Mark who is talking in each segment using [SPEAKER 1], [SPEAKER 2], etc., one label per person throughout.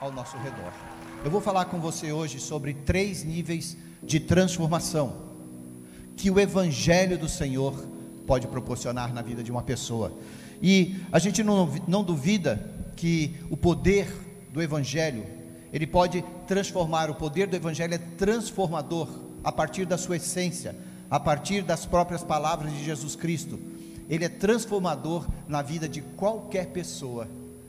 [SPEAKER 1] ao nosso redor. Eu vou falar com você hoje sobre três níveis de transformação que o Evangelho do Senhor pode proporcionar na vida de uma pessoa. E a gente não, não duvida que o poder do Evangelho, ele pode transformar, o poder do Evangelho é transformador a partir da sua essência, a partir das próprias palavras de Jesus Cristo. Ele é transformador na vida de qualquer pessoa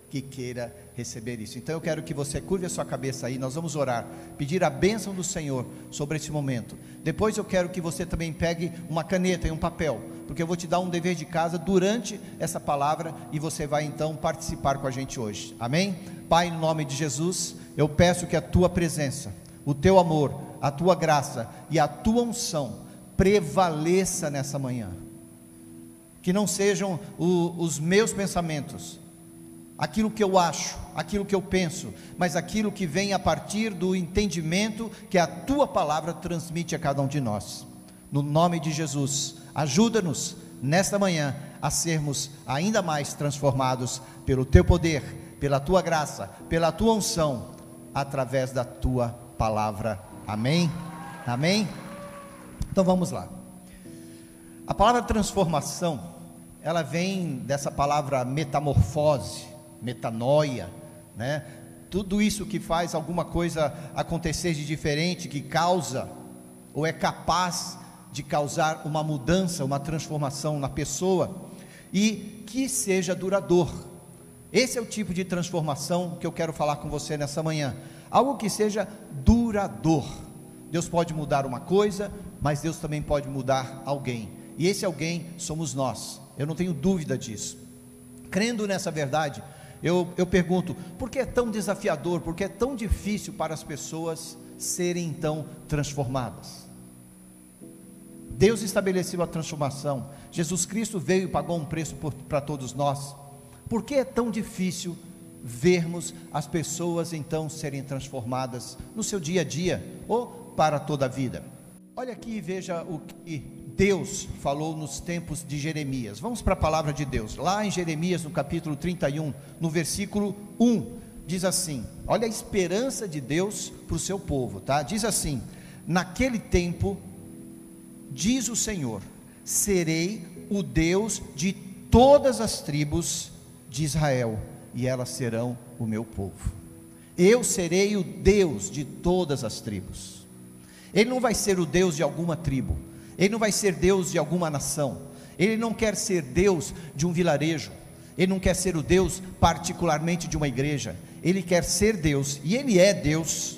[SPEAKER 1] que queira receber isso. Então eu quero que você curve a sua cabeça aí, nós vamos orar, pedir a bênção do Senhor sobre esse momento. Depois eu quero que você também pegue uma caneta e um papel, porque eu vou te dar um dever de casa durante essa palavra e você vai então participar com a gente hoje. Amém? Pai, no nome de Jesus, eu peço que a tua presença, o teu amor, a tua graça e a tua unção prevaleça nessa manhã. Que não sejam o, os meus pensamentos, aquilo que eu acho, aquilo que eu penso, mas aquilo que vem a partir do entendimento que a tua palavra transmite a cada um de nós. No nome de Jesus, ajuda-nos nesta manhã a sermos ainda mais transformados pelo teu poder, pela tua graça, pela tua unção, através da tua palavra. Amém? Amém? Então vamos lá. A palavra transformação, ela vem dessa palavra metamorfose, metanoia, né? Tudo isso que faz alguma coisa acontecer de diferente, que causa ou é capaz de causar uma mudança, uma transformação na pessoa e que seja duradouro. Esse é o tipo de transformação que eu quero falar com você nessa manhã. Algo que seja duradouro. Deus pode mudar uma coisa, mas Deus também pode mudar alguém. E esse alguém somos nós. Eu não tenho dúvida disso. Crendo nessa verdade, eu, eu pergunto: por que é tão desafiador, por que é tão difícil para as pessoas serem então transformadas? Deus estabeleceu a transformação, Jesus Cristo veio e pagou um preço para todos nós. Por que é tão difícil vermos as pessoas então serem transformadas no seu dia a dia ou para toda a vida? Olha aqui e veja o que Deus falou nos tempos de Jeremias. Vamos para a palavra de Deus. Lá em Jeremias, no capítulo 31, no versículo 1, diz assim: Olha a esperança de Deus para o seu povo, tá? Diz assim: Naquele tempo, diz o Senhor, serei o Deus de todas as tribos de Israel, e elas serão o meu povo. Eu serei o Deus de todas as tribos. Ele não vai ser o Deus de alguma tribo, ele não vai ser Deus de alguma nação. Ele não quer ser Deus de um vilarejo. Ele não quer ser o Deus particularmente de uma igreja. Ele quer ser Deus, e Ele é Deus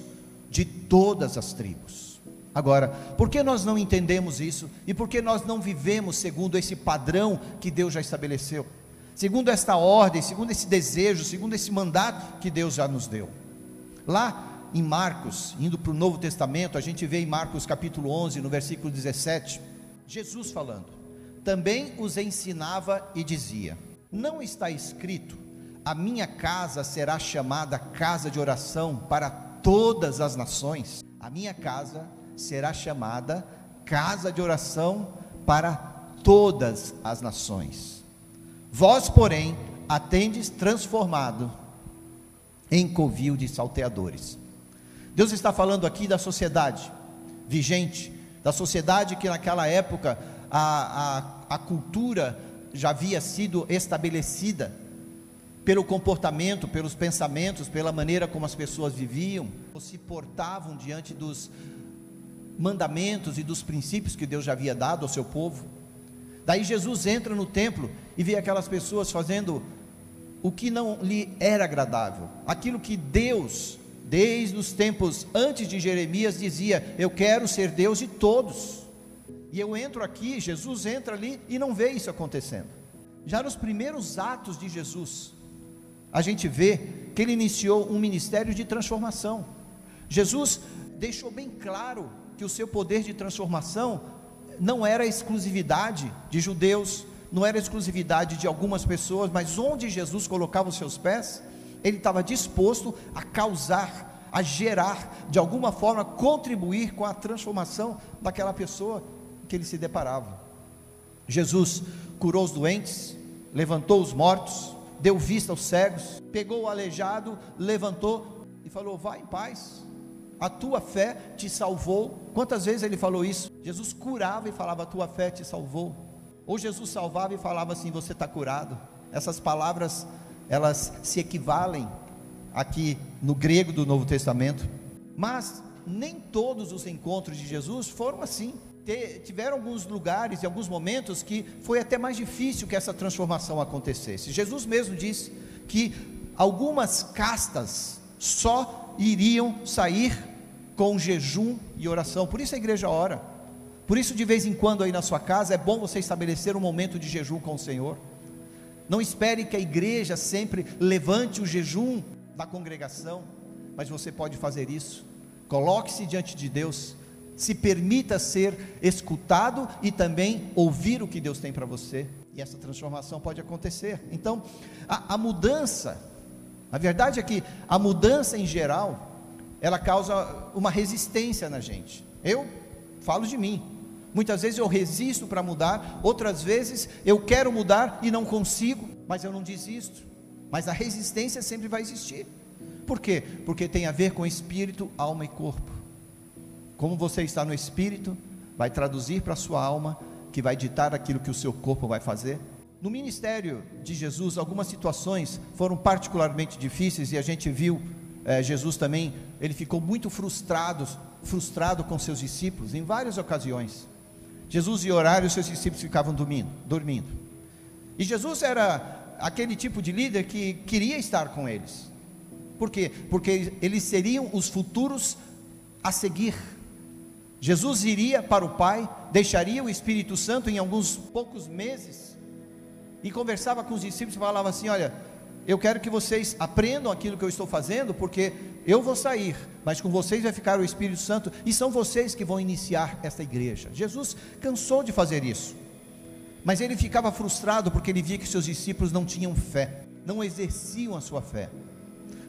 [SPEAKER 1] de todas as tribos. Agora, por que nós não entendemos isso e por que nós não vivemos segundo esse padrão que Deus já estabeleceu? Segundo esta ordem, segundo esse desejo, segundo esse mandato que Deus já nos deu. Lá em Marcos, indo para o Novo Testamento, a gente vê em Marcos capítulo 11, no versículo 17, Jesus falando: Também os ensinava e dizia: Não está escrito, a minha casa será chamada casa de oração para todas as nações. A minha casa será chamada casa de oração para todas as nações. Vós, porém, atendes transformado em covil de salteadores. Deus está falando aqui da sociedade vigente, da sociedade que naquela época a, a, a cultura já havia sido estabelecida pelo comportamento, pelos pensamentos, pela maneira como as pessoas viviam, se portavam diante dos mandamentos e dos princípios que Deus já havia dado ao seu povo. Daí Jesus entra no templo e vê aquelas pessoas fazendo o que não lhe era agradável, aquilo que Deus desde os tempos antes de Jeremias, dizia: Eu quero ser Deus de todos. E eu entro aqui, Jesus entra ali e não vê isso acontecendo. Já nos primeiros atos de Jesus, a gente vê que ele iniciou um ministério de transformação. Jesus deixou bem claro que o seu poder de transformação não era exclusividade de judeus, não era exclusividade de algumas pessoas, mas onde Jesus colocava os seus pés, ele estava disposto a causar, a gerar, de alguma forma, contribuir com a transformação daquela pessoa que ele se deparava. Jesus curou os doentes, levantou os mortos, deu vista aos cegos, pegou o aleijado, levantou e falou: Vá em paz, a tua fé te salvou. Quantas vezes ele falou isso? Jesus curava e falava: A tua fé te salvou. Ou Jesus salvava e falava assim: Você está curado. Essas palavras, elas se equivalem aqui no grego do Novo Testamento. Mas nem todos os encontros de Jesus foram assim. Tiveram alguns lugares e alguns momentos que foi até mais difícil que essa transformação acontecesse. Jesus mesmo disse que algumas castas só iriam sair com jejum e oração. Por isso a igreja ora. Por isso, de vez em quando, aí na sua casa, é bom você estabelecer um momento de jejum com o Senhor. Não espere que a igreja sempre levante o jejum da congregação, mas você pode fazer isso. Coloque-se diante de Deus, se permita ser escutado e também ouvir o que Deus tem para você, e essa transformação pode acontecer. Então, a, a mudança, a verdade é que a mudança em geral, ela causa uma resistência na gente. Eu falo de mim. Muitas vezes eu resisto para mudar, outras vezes eu quero mudar e não consigo, mas eu não desisto. Mas a resistência sempre vai existir. Por quê? Porque tem a ver com espírito, alma e corpo. Como você está no espírito, vai traduzir para a sua alma, que vai ditar aquilo que o seu corpo vai fazer. No ministério de Jesus, algumas situações foram particularmente difíceis e a gente viu eh, Jesus também, ele ficou muito frustrado, frustrado com seus discípulos em várias ocasiões. Jesus ia orar e os seus discípulos ficavam dormindo, dormindo. E Jesus era aquele tipo de líder que queria estar com eles. Por quê? Porque eles seriam os futuros a seguir. Jesus iria para o Pai, deixaria o Espírito Santo em alguns poucos meses e conversava com os discípulos e falava assim: Olha, eu quero que vocês aprendam aquilo que eu estou fazendo, porque eu vou sair, mas com vocês vai ficar o Espírito Santo e são vocês que vão iniciar esta igreja. Jesus cansou de fazer isso, mas ele ficava frustrado porque ele via que seus discípulos não tinham fé, não exerciam a sua fé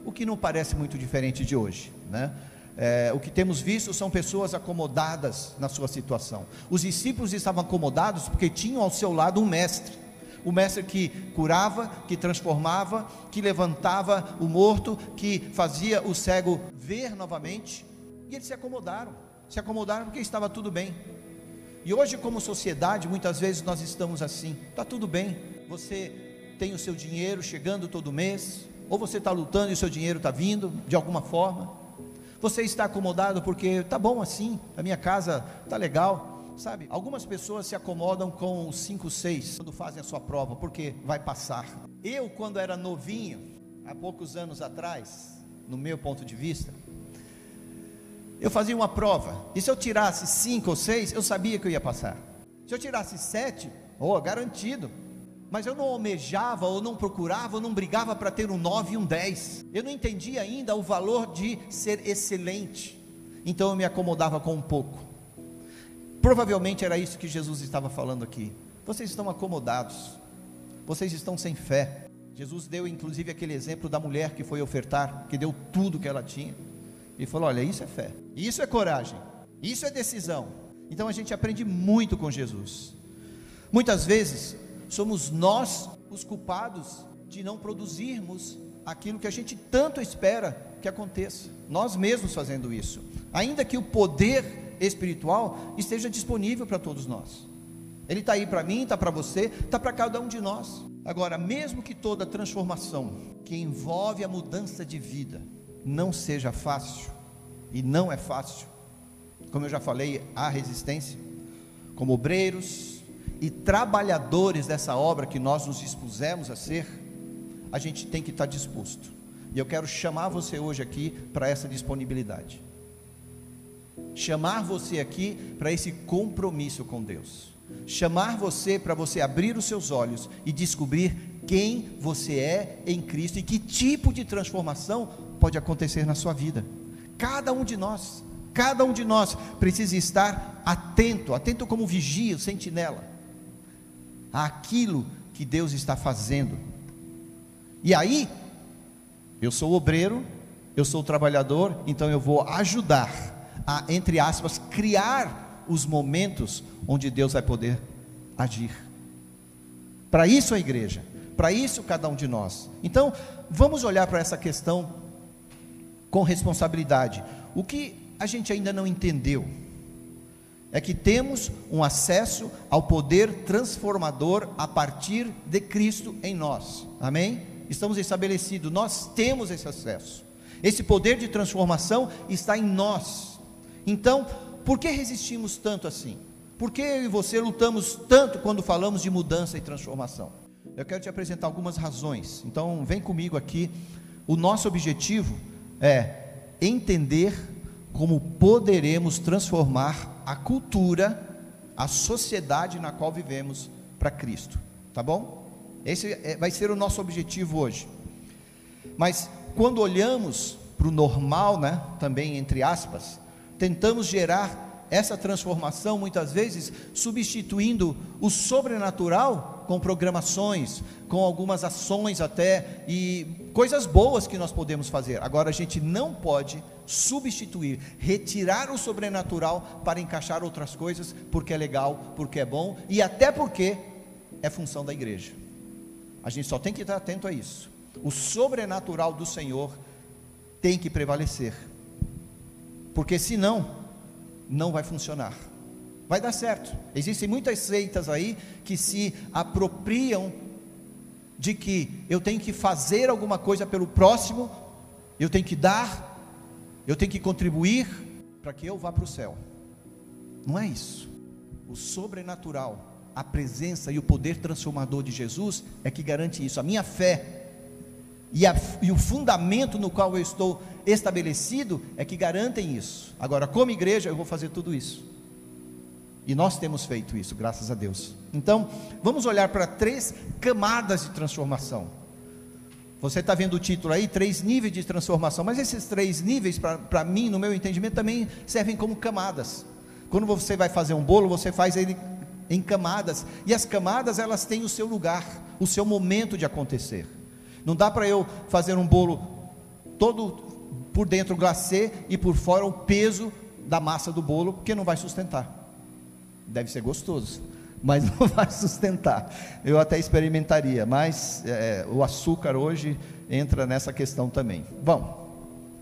[SPEAKER 1] o que não parece muito diferente de hoje, né? É, o que temos visto são pessoas acomodadas na sua situação. Os discípulos estavam acomodados porque tinham ao seu lado um mestre, o mestre que curava, que transformava, que levantava o morto, que fazia o cego ver novamente, e eles se acomodaram. Se acomodaram porque estava tudo bem. E hoje, como sociedade, muitas vezes nós estamos assim: está tudo bem, você tem o seu dinheiro chegando todo mês, ou você está lutando e o seu dinheiro está vindo de alguma forma. Você está acomodado porque tá bom assim, a minha casa tá legal, sabe? Algumas pessoas se acomodam com os 5, 6 quando fazem a sua prova, porque vai passar. Eu, quando era novinho, há poucos anos atrás, no meu ponto de vista, eu fazia uma prova, e se eu tirasse 5 ou 6, eu sabia que eu ia passar. Se eu tirasse 7, oh, garantido, mas eu não almejava, ou não procurava, ou não brigava para ter um 9 e um 10. Eu não entendia ainda o valor de ser excelente. Então eu me acomodava com um pouco. Provavelmente era isso que Jesus estava falando aqui. Vocês estão acomodados. Vocês estão sem fé. Jesus deu inclusive aquele exemplo da mulher que foi ofertar, que deu tudo que ela tinha. E falou: "Olha, isso é fé. Isso é coragem. Isso é decisão". Então a gente aprende muito com Jesus. Muitas vezes somos nós os culpados de não produzirmos aquilo que a gente tanto espera que aconteça. Nós mesmos fazendo isso. Ainda que o poder espiritual esteja disponível para todos nós. Ele está aí para mim, está para você, está para cada um de nós. Agora, mesmo que toda transformação que envolve a mudança de vida não seja fácil, e não é fácil, como eu já falei, há resistência, como obreiros, e trabalhadores dessa obra que nós nos dispusemos a ser, a gente tem que estar disposto. E eu quero chamar você hoje aqui para essa disponibilidade. Chamar você aqui para esse compromisso com Deus. Chamar você para você abrir os seus olhos e descobrir quem você é em Cristo e que tipo de transformação pode acontecer na sua vida. Cada um de nós, cada um de nós precisa estar atento, atento como vigia, sentinela àquilo que Deus está fazendo. E aí, eu sou obreiro, eu sou trabalhador, então eu vou ajudar a, entre aspas, criar os momentos onde Deus vai poder agir. Para isso a igreja, para isso cada um de nós. Então, vamos olhar para essa questão com responsabilidade. O que a gente ainda não entendeu é que temos um acesso ao poder transformador a partir de Cristo em nós. Amém? Estamos estabelecidos, nós temos esse acesso. Esse poder de transformação está em nós. Então, por que resistimos tanto assim? Por que eu e você lutamos tanto quando falamos de mudança e transformação? Eu quero te apresentar algumas razões. Então, vem comigo aqui. O nosso objetivo é entender como poderemos transformar a cultura, a sociedade na qual vivemos para Cristo. Tá bom? Esse é, vai ser o nosso objetivo hoje. Mas quando olhamos para o normal, né, também entre aspas, tentamos gerar essa transformação muitas vezes substituindo o sobrenatural com programações, com algumas ações até e coisas boas que nós podemos fazer. Agora a gente não pode substituir, retirar o sobrenatural para encaixar outras coisas, porque é legal, porque é bom e até porque é função da igreja. A gente só tem que estar atento a isso. O sobrenatural do Senhor tem que prevalecer. Porque senão não vai funcionar. Vai dar certo. Existem muitas seitas aí que se apropriam de que eu tenho que fazer alguma coisa pelo próximo, eu tenho que dar, eu tenho que contribuir para que eu vá para o céu. Não é isso. O sobrenatural, a presença e o poder transformador de Jesus é que garante isso. A minha fé e, a, e, o fundamento no qual eu estou estabelecido é que garantem isso. Agora, como igreja, eu vou fazer tudo isso. E nós temos feito isso, graças a Deus. Então, vamos olhar para três camadas de transformação. Você está vendo o título aí, três níveis de transformação, mas esses três níveis, para mim, no meu entendimento, também servem como camadas. Quando você vai fazer um bolo, você faz ele em camadas, e as camadas elas têm o seu lugar, o seu momento de acontecer. Não dá para eu fazer um bolo todo por dentro glacê e por fora o peso da massa do bolo, porque não vai sustentar. Deve ser gostoso, mas não vai sustentar. Eu até experimentaria, mas é, o açúcar hoje entra nessa questão também. Bom,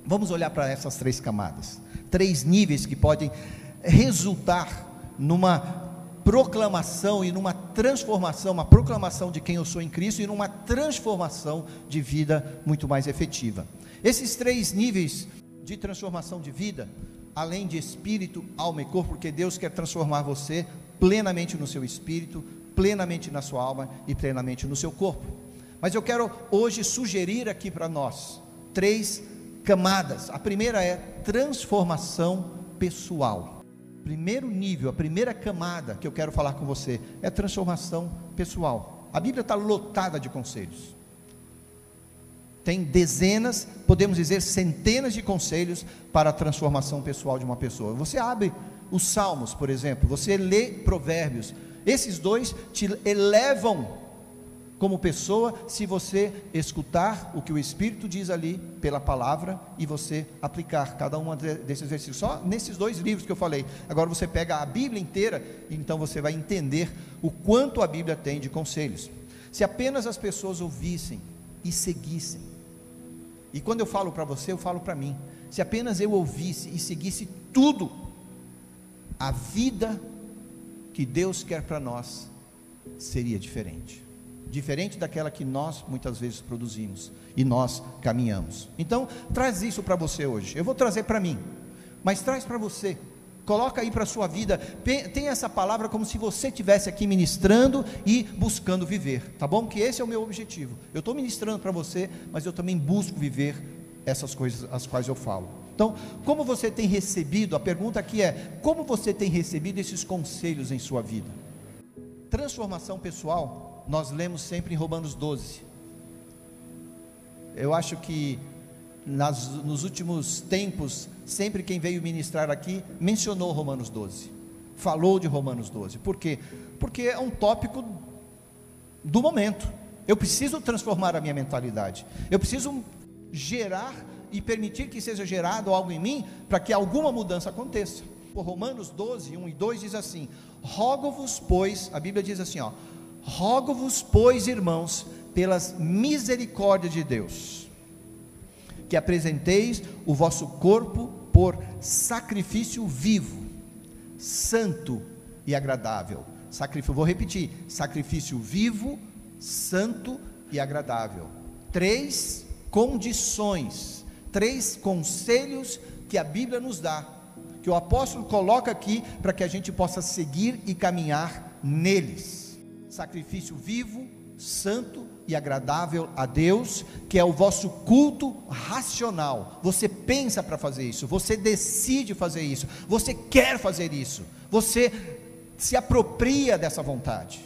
[SPEAKER 1] vamos olhar para essas três camadas, três níveis que podem resultar numa proclamação e numa transformação, uma proclamação de quem eu sou em Cristo e numa transformação de vida muito mais efetiva. Esses três níveis de transformação de vida, além de espírito, alma e corpo, porque Deus quer transformar você plenamente no seu espírito, plenamente na sua alma e plenamente no seu corpo. Mas eu quero hoje sugerir aqui para nós três camadas. A primeira é transformação pessoal primeiro nível, a primeira camada que eu quero falar com você é transformação pessoal. A Bíblia está lotada de conselhos. Tem dezenas, podemos dizer centenas de conselhos para a transformação pessoal de uma pessoa. Você abre os Salmos, por exemplo, você lê Provérbios. Esses dois te elevam como pessoa se você escutar o que o Espírito diz ali pela palavra e você aplicar cada um desses versículos. Só nesses dois livros que eu falei. Agora você pega a Bíblia inteira e então você vai entender o quanto a Bíblia tem de conselhos. Se apenas as pessoas ouvissem e seguissem. E quando eu falo para você, eu falo para mim. Se apenas eu ouvisse e seguisse tudo, a vida que Deus quer para nós seria diferente diferente daquela que nós muitas vezes produzimos e nós caminhamos. Então, traz isso para você hoje. Eu vou trazer para mim, mas traz para você. Coloca aí para a sua vida, tem essa palavra como se você estivesse aqui ministrando e buscando viver, tá bom? Que esse é o meu objetivo. Eu estou ministrando para você, mas eu também busco viver essas coisas as quais eu falo. Então, como você tem recebido? A pergunta aqui é: como você tem recebido esses conselhos em sua vida? Transformação pessoal nós lemos sempre em Romanos 12. Eu acho que nas, nos últimos tempos, sempre quem veio ministrar aqui mencionou Romanos 12, falou de Romanos 12. Por quê? Porque é um tópico do momento. Eu preciso transformar a minha mentalidade. Eu preciso gerar e permitir que seja gerado algo em mim para que alguma mudança aconteça. Romanos 12, 1 e 2 diz assim: Rogo-vos, pois, a Bíblia diz assim, ó, Rogo-vos, pois, irmãos, pelas misericórdias de Deus, que apresenteis o vosso corpo por sacrifício vivo, santo e agradável. Sacrifício, vou repetir: sacrifício vivo, santo e agradável. Três condições, três conselhos que a Bíblia nos dá, que o apóstolo coloca aqui para que a gente possa seguir e caminhar neles. Sacrifício vivo, santo e agradável a Deus, que é o vosso culto racional. Você pensa para fazer isso, você decide fazer isso, você quer fazer isso, você se apropria dessa vontade,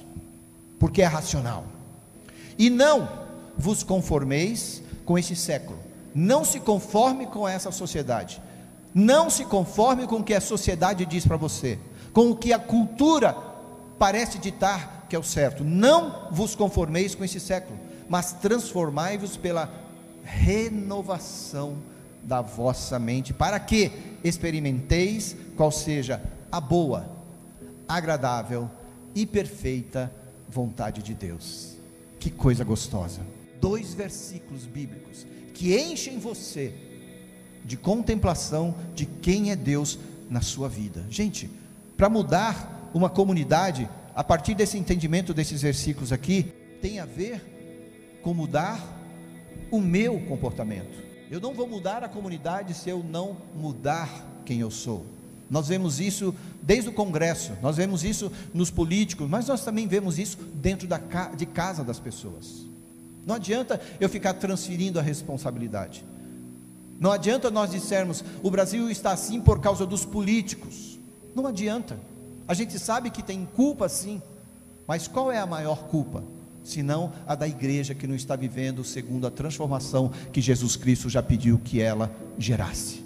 [SPEAKER 1] porque é racional. E não vos conformeis com este século, não se conforme com essa sociedade, não se conforme com o que a sociedade diz para você, com o que a cultura parece ditar que é o certo. Não vos conformeis com esse século, mas transformai-vos pela renovação da vossa mente, para que experimenteis qual seja a boa, agradável e perfeita vontade de Deus. Que coisa gostosa. Dois versículos bíblicos que enchem você de contemplação de quem é Deus na sua vida. Gente, para mudar uma comunidade, a partir desse entendimento desses versículos aqui, tem a ver com mudar o meu comportamento. Eu não vou mudar a comunidade se eu não mudar quem eu sou. Nós vemos isso desde o Congresso, nós vemos isso nos políticos, mas nós também vemos isso dentro da, de casa das pessoas. Não adianta eu ficar transferindo a responsabilidade. Não adianta nós dissermos o Brasil está assim por causa dos políticos. Não adianta. A gente sabe que tem culpa sim, mas qual é a maior culpa? Senão a da igreja que não está vivendo segundo a transformação que Jesus Cristo já pediu que ela gerasse.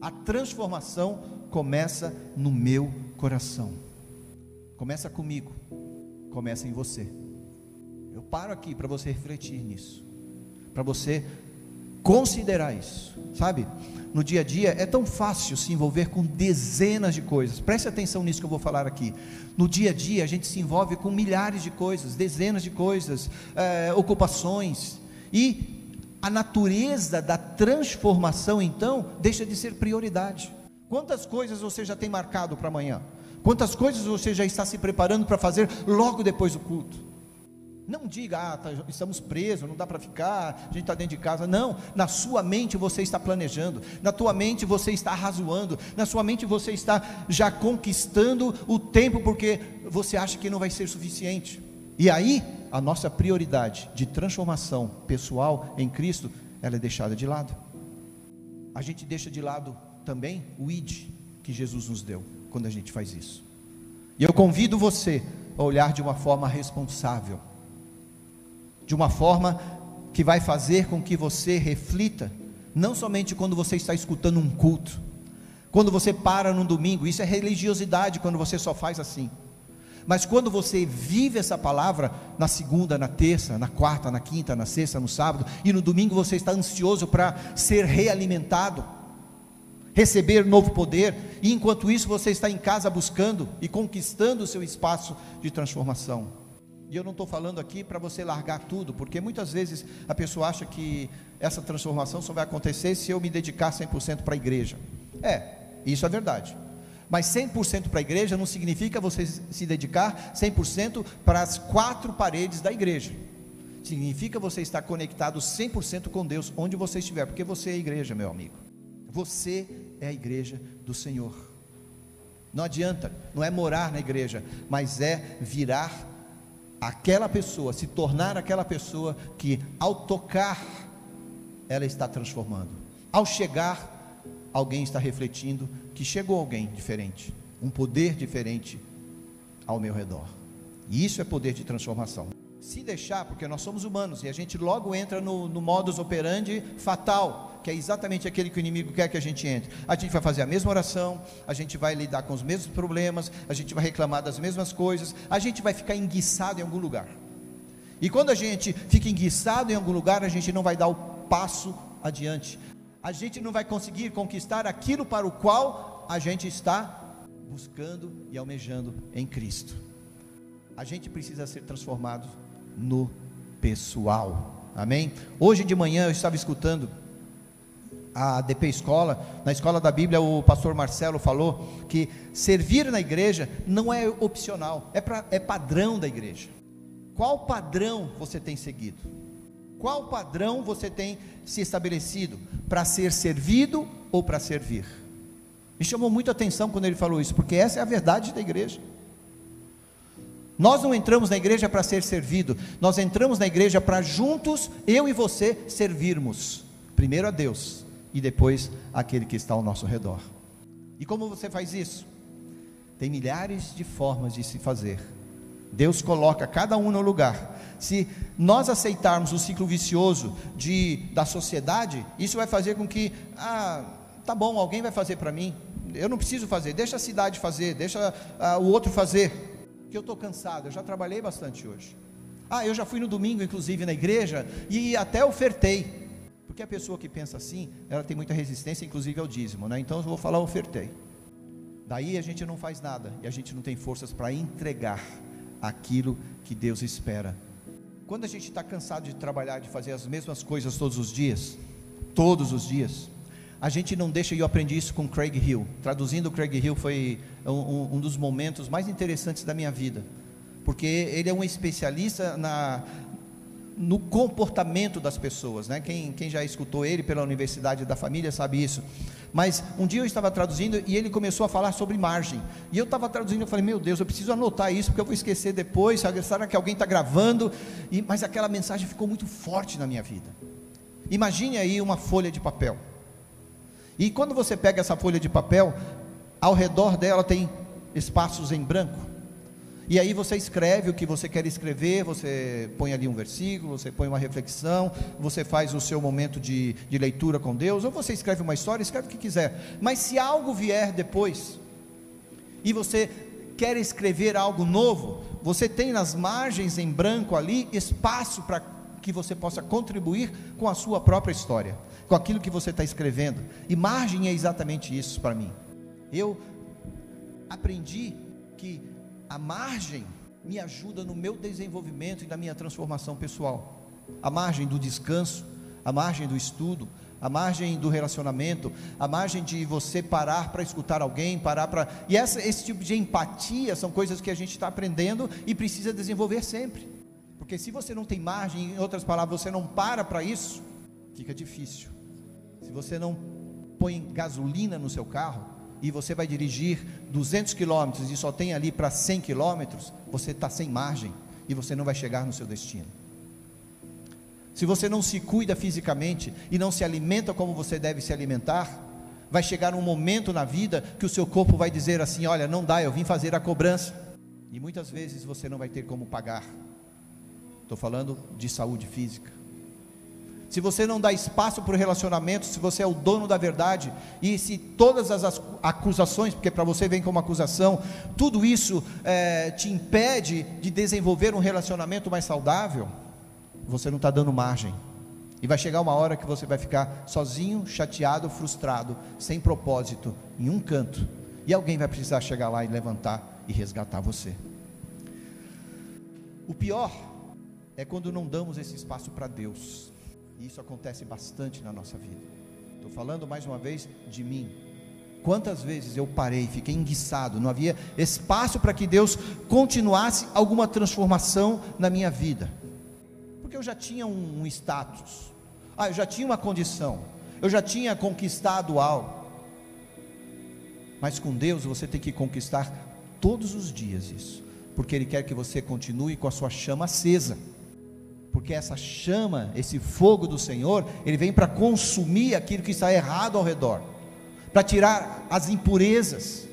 [SPEAKER 1] A transformação começa no meu coração, começa comigo, começa em você. Eu paro aqui para você refletir nisso, para você considerar isso, sabe? no dia a dia, é tão fácil se envolver com dezenas de coisas. Preste atenção nisso que eu vou falar aqui. No dia a dia, a gente se envolve com milhares de coisas, dezenas de coisas, é, ocupações, e a natureza da transformação, então, deixa de ser prioridade. Quantas coisas você já tem marcado para amanhã? Quantas coisas você já está se preparando para fazer logo depois do culto? Não diga, ah, tá, estamos presos, não dá para ficar, a gente está dentro de casa. Não, na sua mente você está planejando, na tua mente você está razoando, na sua mente você está já conquistando o tempo porque você acha que não vai ser suficiente. E aí, a nossa prioridade de transformação pessoal em Cristo, ela é deixada de lado. A gente deixa de lado também o ID que Jesus nos deu quando a gente faz isso. E eu convido você a olhar de uma forma responsável de uma forma que vai fazer com que você reflita, não somente quando você está escutando um culto, quando você para no domingo, isso é religiosidade quando você só faz assim. Mas quando você vive essa palavra na segunda, na terça, na quarta, na quinta, na sexta, no sábado, e no domingo você está ansioso para ser realimentado, receber novo poder, e enquanto isso você está em casa buscando e conquistando o seu espaço de transformação. E eu não estou falando aqui para você largar tudo, porque muitas vezes a pessoa acha que essa transformação só vai acontecer se eu me dedicar 100% para a igreja. É, isso é verdade. Mas 100% para a igreja não significa você se dedicar 100% para as quatro paredes da igreja. Significa você estar conectado 100% com Deus onde você estiver, porque você é a igreja, meu amigo. Você é a igreja do Senhor. Não adianta, não é morar na igreja, mas é virar aquela pessoa, se tornar aquela pessoa que ao tocar, ela está transformando. Ao chegar, alguém está refletindo que chegou alguém diferente, um poder diferente ao meu redor. E isso é poder de transformação. Se deixar, porque nós somos humanos e a gente logo entra no, no modus operandi fatal que é exatamente aquele que o inimigo quer que a gente entre. A gente vai fazer a mesma oração, a gente vai lidar com os mesmos problemas, a gente vai reclamar das mesmas coisas, a gente vai ficar enguiçado em algum lugar. E quando a gente fica enguiçado em algum lugar, a gente não vai dar o passo adiante. A gente não vai conseguir conquistar aquilo para o qual a gente está buscando e almejando em Cristo. A gente precisa ser transformado no pessoal. Amém? Hoje de manhã eu estava escutando a DP Escola, na escola da Bíblia, o pastor Marcelo falou que servir na igreja não é opcional, é, pra, é padrão da igreja. Qual padrão você tem seguido? Qual padrão você tem se estabelecido para ser servido ou para servir? Me chamou muito atenção quando ele falou isso, porque essa é a verdade da igreja. Nós não entramos na igreja para ser servido, nós entramos na igreja para juntos, eu e você, servirmos. Primeiro a Deus e depois aquele que está ao nosso redor. E como você faz isso? Tem milhares de formas de se fazer. Deus coloca cada um no lugar. Se nós aceitarmos o ciclo vicioso de, da sociedade, isso vai fazer com que, ah, tá bom, alguém vai fazer para mim, eu não preciso fazer, deixa a cidade fazer, deixa ah, o outro fazer, que eu estou cansado, eu já trabalhei bastante hoje. Ah, eu já fui no domingo, inclusive, na igreja, e até ofertei. Porque a pessoa que pensa assim, ela tem muita resistência, inclusive ao dízimo, né? Então eu vou falar ofertei. Daí a gente não faz nada e a gente não tem forças para entregar aquilo que Deus espera. Quando a gente está cansado de trabalhar, de fazer as mesmas coisas todos os dias, todos os dias, a gente não deixa, e eu aprendi isso com Craig Hill. Traduzindo, Craig Hill foi um, um dos momentos mais interessantes da minha vida, porque ele é um especialista na, no comportamento das pessoas, né? Quem, quem já escutou ele pela Universidade da Família sabe isso. Mas um dia eu estava traduzindo e ele começou a falar sobre margem. E eu estava traduzindo, eu falei, meu Deus, eu preciso anotar isso porque eu vou esquecer depois. Será que alguém está gravando? E, mas aquela mensagem ficou muito forte na minha vida. Imagine aí uma folha de papel. E quando você pega essa folha de papel, ao redor dela tem espaços em branco. E aí você escreve o que você quer escrever, você põe ali um versículo, você põe uma reflexão, você faz o seu momento de, de leitura com Deus, ou você escreve uma história, escreve o que quiser. Mas se algo vier depois, e você quer escrever algo novo, você tem nas margens em branco ali espaço para que você possa contribuir com a sua própria história, com aquilo que você está escrevendo. E margem é exatamente isso para mim. Eu aprendi que a margem me ajuda no meu desenvolvimento e na minha transformação pessoal. A margem do descanso, a margem do estudo, a margem do relacionamento, a margem de você parar para escutar alguém, parar para. E essa, esse tipo de empatia são coisas que a gente está aprendendo e precisa desenvolver sempre. Porque se você não tem margem, em outras palavras, você não para para isso, fica difícil. Se você não põe gasolina no seu carro, e você vai dirigir 200 quilômetros e só tem ali para 100 quilômetros, você está sem margem e você não vai chegar no seu destino. Se você não se cuida fisicamente e não se alimenta como você deve se alimentar, vai chegar um momento na vida que o seu corpo vai dizer assim: Olha, não dá, eu vim fazer a cobrança. E muitas vezes você não vai ter como pagar. Estou falando de saúde física se você não dá espaço para o relacionamento, se você é o dono da verdade, e se todas as acusações, porque para você vem como acusação, tudo isso é, te impede de desenvolver um relacionamento mais saudável, você não está dando margem. E vai chegar uma hora que você vai ficar sozinho, chateado, frustrado, sem propósito, em um canto. E alguém vai precisar chegar lá e levantar e resgatar você. O pior é quando não damos esse espaço para Deus. Isso acontece bastante na nossa vida. Estou falando mais uma vez de mim. Quantas vezes eu parei, fiquei enguiçado, não havia espaço para que Deus continuasse alguma transformação na minha vida. Porque eu já tinha um, um status, ah, eu já tinha uma condição, eu já tinha conquistado algo. Mas com Deus você tem que conquistar todos os dias isso, porque Ele quer que você continue com a sua chama acesa porque essa chama, esse fogo do Senhor, ele vem para consumir aquilo que está errado ao redor, para tirar as impurezas.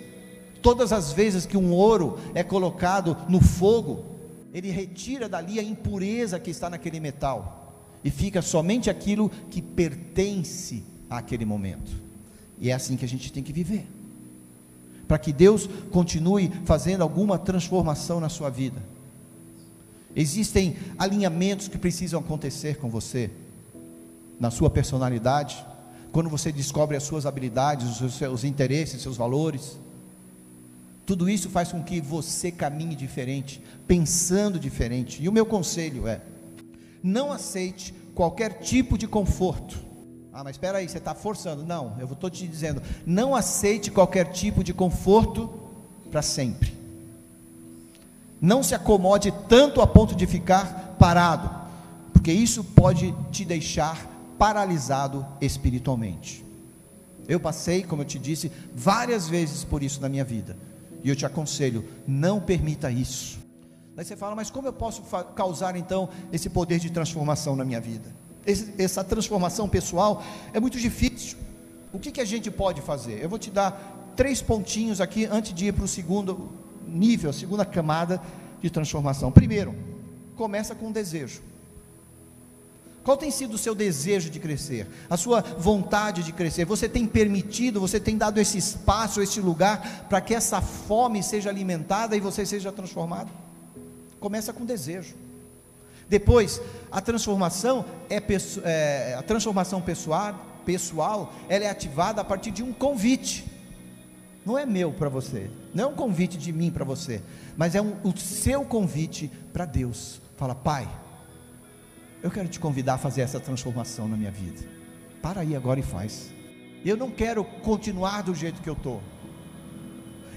[SPEAKER 1] Todas as vezes que um ouro é colocado no fogo, ele retira dali a impureza que está naquele metal, e fica somente aquilo que pertence àquele momento. E é assim que a gente tem que viver. Para que Deus continue fazendo alguma transformação na sua vida. Existem alinhamentos que precisam acontecer com você, na sua personalidade, quando você descobre as suas habilidades, os seus interesses, os seus valores. Tudo isso faz com que você caminhe diferente, pensando diferente. E o meu conselho é: não aceite qualquer tipo de conforto Ah, mas espera aí, você está forçando. Não, eu estou te dizendo, não aceite qualquer tipo de conforto para sempre. Não se acomode tanto a ponto de ficar parado, porque isso pode te deixar paralisado espiritualmente. Eu passei, como eu te disse, várias vezes por isso na minha vida. E eu te aconselho, não permita isso. Daí você fala, mas como eu posso causar então esse poder de transformação na minha vida? Esse, essa transformação pessoal é muito difícil. O que, que a gente pode fazer? Eu vou te dar três pontinhos aqui antes de ir para o segundo nível, a segunda camada de transformação. Primeiro, começa com um desejo. Qual tem sido o seu desejo de crescer? A sua vontade de crescer? Você tem permitido, você tem dado esse espaço, esse lugar para que essa fome seja alimentada e você seja transformado? Começa com desejo. Depois, a transformação é, é a transformação pessoal, pessoal, ela é ativada a partir de um convite. Não é meu para você, não é um convite de mim para você, mas é um, o seu convite para Deus. Fala, Pai, eu quero te convidar a fazer essa transformação na minha vida. Para aí agora e faz. Eu não quero continuar do jeito que eu estou.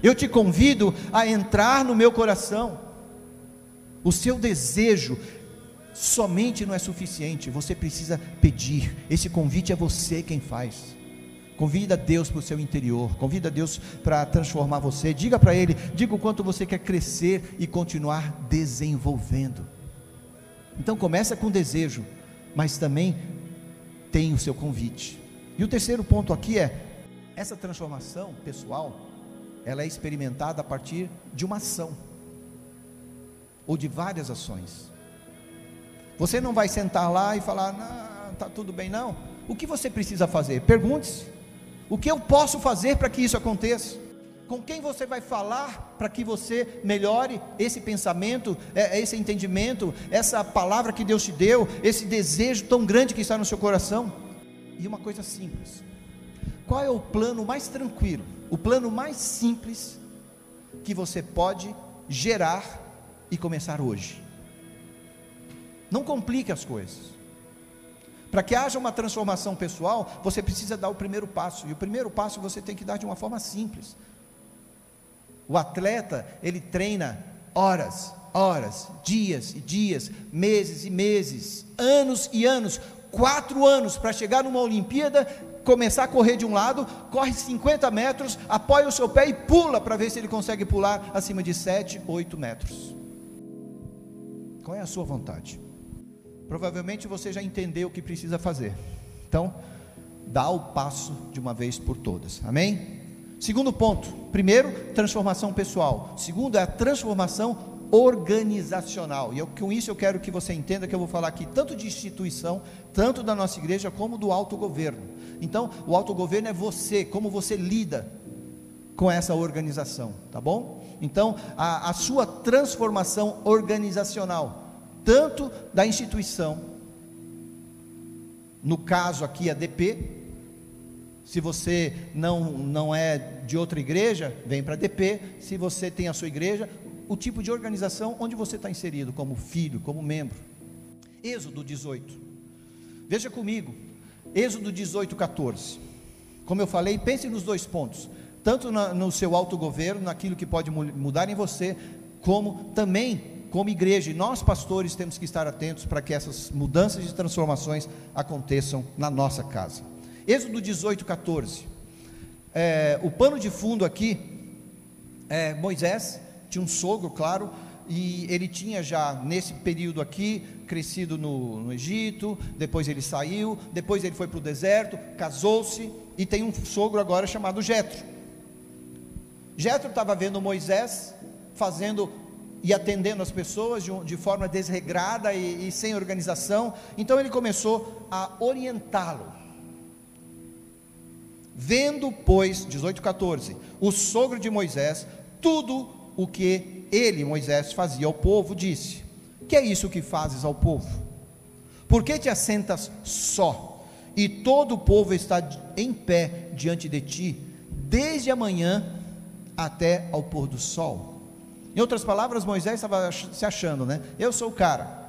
[SPEAKER 1] Eu te convido a entrar no meu coração. O seu desejo somente não é suficiente, você precisa pedir. Esse convite é você quem faz. Convida Deus para o seu interior, convida Deus para transformar você. Diga para Ele, diga o quanto você quer crescer e continuar desenvolvendo. Então começa com desejo, mas também tem o seu convite. E o terceiro ponto aqui é essa transformação pessoal, ela é experimentada a partir de uma ação ou de várias ações. Você não vai sentar lá e falar, não, tá tudo bem não. O que você precisa fazer? Pergunte-se. O que eu posso fazer para que isso aconteça? Com quem você vai falar para que você melhore esse pensamento, é, é esse entendimento, essa palavra que Deus te deu, esse desejo tão grande que está no seu coração? E uma coisa simples: qual é o plano mais tranquilo, o plano mais simples que você pode gerar e começar hoje? Não complique as coisas. Para que haja uma transformação pessoal, você precisa dar o primeiro passo, e o primeiro passo você tem que dar de uma forma simples. O atleta, ele treina horas, horas, dias e dias, meses e meses, anos e anos, quatro anos para chegar numa Olimpíada, começar a correr de um lado, corre 50 metros, apoia o seu pé e pula para ver se ele consegue pular acima de 7, 8 metros. Qual é a sua vontade? Provavelmente você já entendeu o que precisa fazer. Então, dá o passo de uma vez por todas. Amém? Segundo ponto, primeiro, transformação pessoal. Segundo é a transformação organizacional. E eu, com isso eu quero que você entenda que eu vou falar aqui tanto de instituição, tanto da nossa igreja, como do autogoverno. Então, o autogoverno é você, como você lida com essa organização, tá bom? Então, a, a sua transformação organizacional, tanto da instituição, no caso aqui a DP, se você não, não é de outra igreja, vem para a DP. Se você tem a sua igreja, o tipo de organização onde você está inserido, como filho, como membro. Êxodo 18. Veja comigo, Êxodo 18, 14. Como eu falei, pense nos dois pontos: tanto na, no seu autogoverno, naquilo que pode mudar em você, como também como igreja. Nós, pastores, temos que estar atentos para que essas mudanças e transformações aconteçam na nossa casa. Êxodo 18, 14. É, o pano de fundo aqui, é, Moisés tinha um sogro, claro, e ele tinha já nesse período aqui crescido no, no Egito, depois ele saiu, depois ele foi para o deserto, casou-se e tem um sogro agora chamado Jetro. Jetro estava vendo Moisés fazendo e atendendo as pessoas de, de forma desregrada e, e sem organização, então ele começou a orientá-lo Vendo, pois, 18,14, o sogro de Moisés, tudo o que ele, Moisés, fazia ao povo, disse: Que é isso que fazes ao povo? Por que te assentas só, e todo o povo está em pé diante de ti, desde a manhã até ao pôr do sol? Em outras palavras, Moisés estava se achando, né? Eu sou o cara.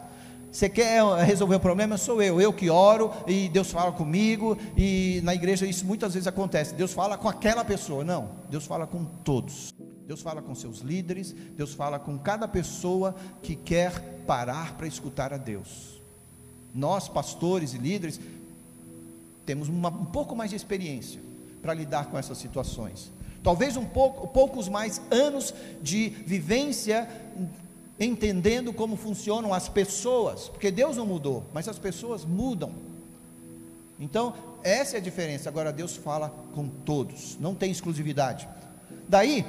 [SPEAKER 1] Você quer resolver um problema? Sou eu, eu que oro e Deus fala comigo. E na igreja isso muitas vezes acontece. Deus fala com aquela pessoa. Não, Deus fala com todos. Deus fala com seus líderes, Deus fala com cada pessoa que quer parar para escutar a Deus. Nós, pastores e líderes, temos uma, um pouco mais de experiência para lidar com essas situações. Talvez um pouco, poucos mais anos de vivência entendendo como funcionam as pessoas, porque Deus não mudou, mas as pessoas mudam. Então, essa é a diferença. Agora, Deus fala com todos, não tem exclusividade. Daí,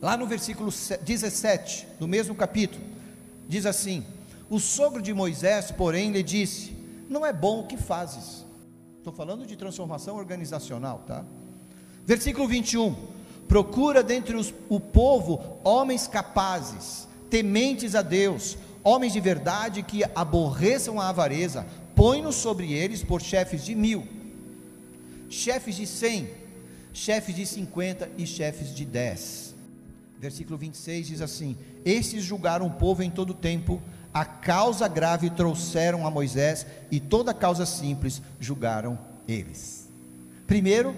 [SPEAKER 1] lá no versículo 17, do mesmo capítulo, diz assim: O sogro de Moisés, porém, lhe disse: Não é bom o que fazes. Estou falando de transformação organizacional, tá? Versículo 21. Procura dentre os, o povo homens capazes, tementes a Deus, homens de verdade que aborreçam a avareza, põe-nos sobre eles por chefes de mil, chefes de cem, chefes de cinquenta e chefes de dez. Versículo 26 diz assim: Estes julgaram o povo em todo tempo, a causa grave trouxeram a Moisés, e toda causa simples julgaram eles. Primeiro,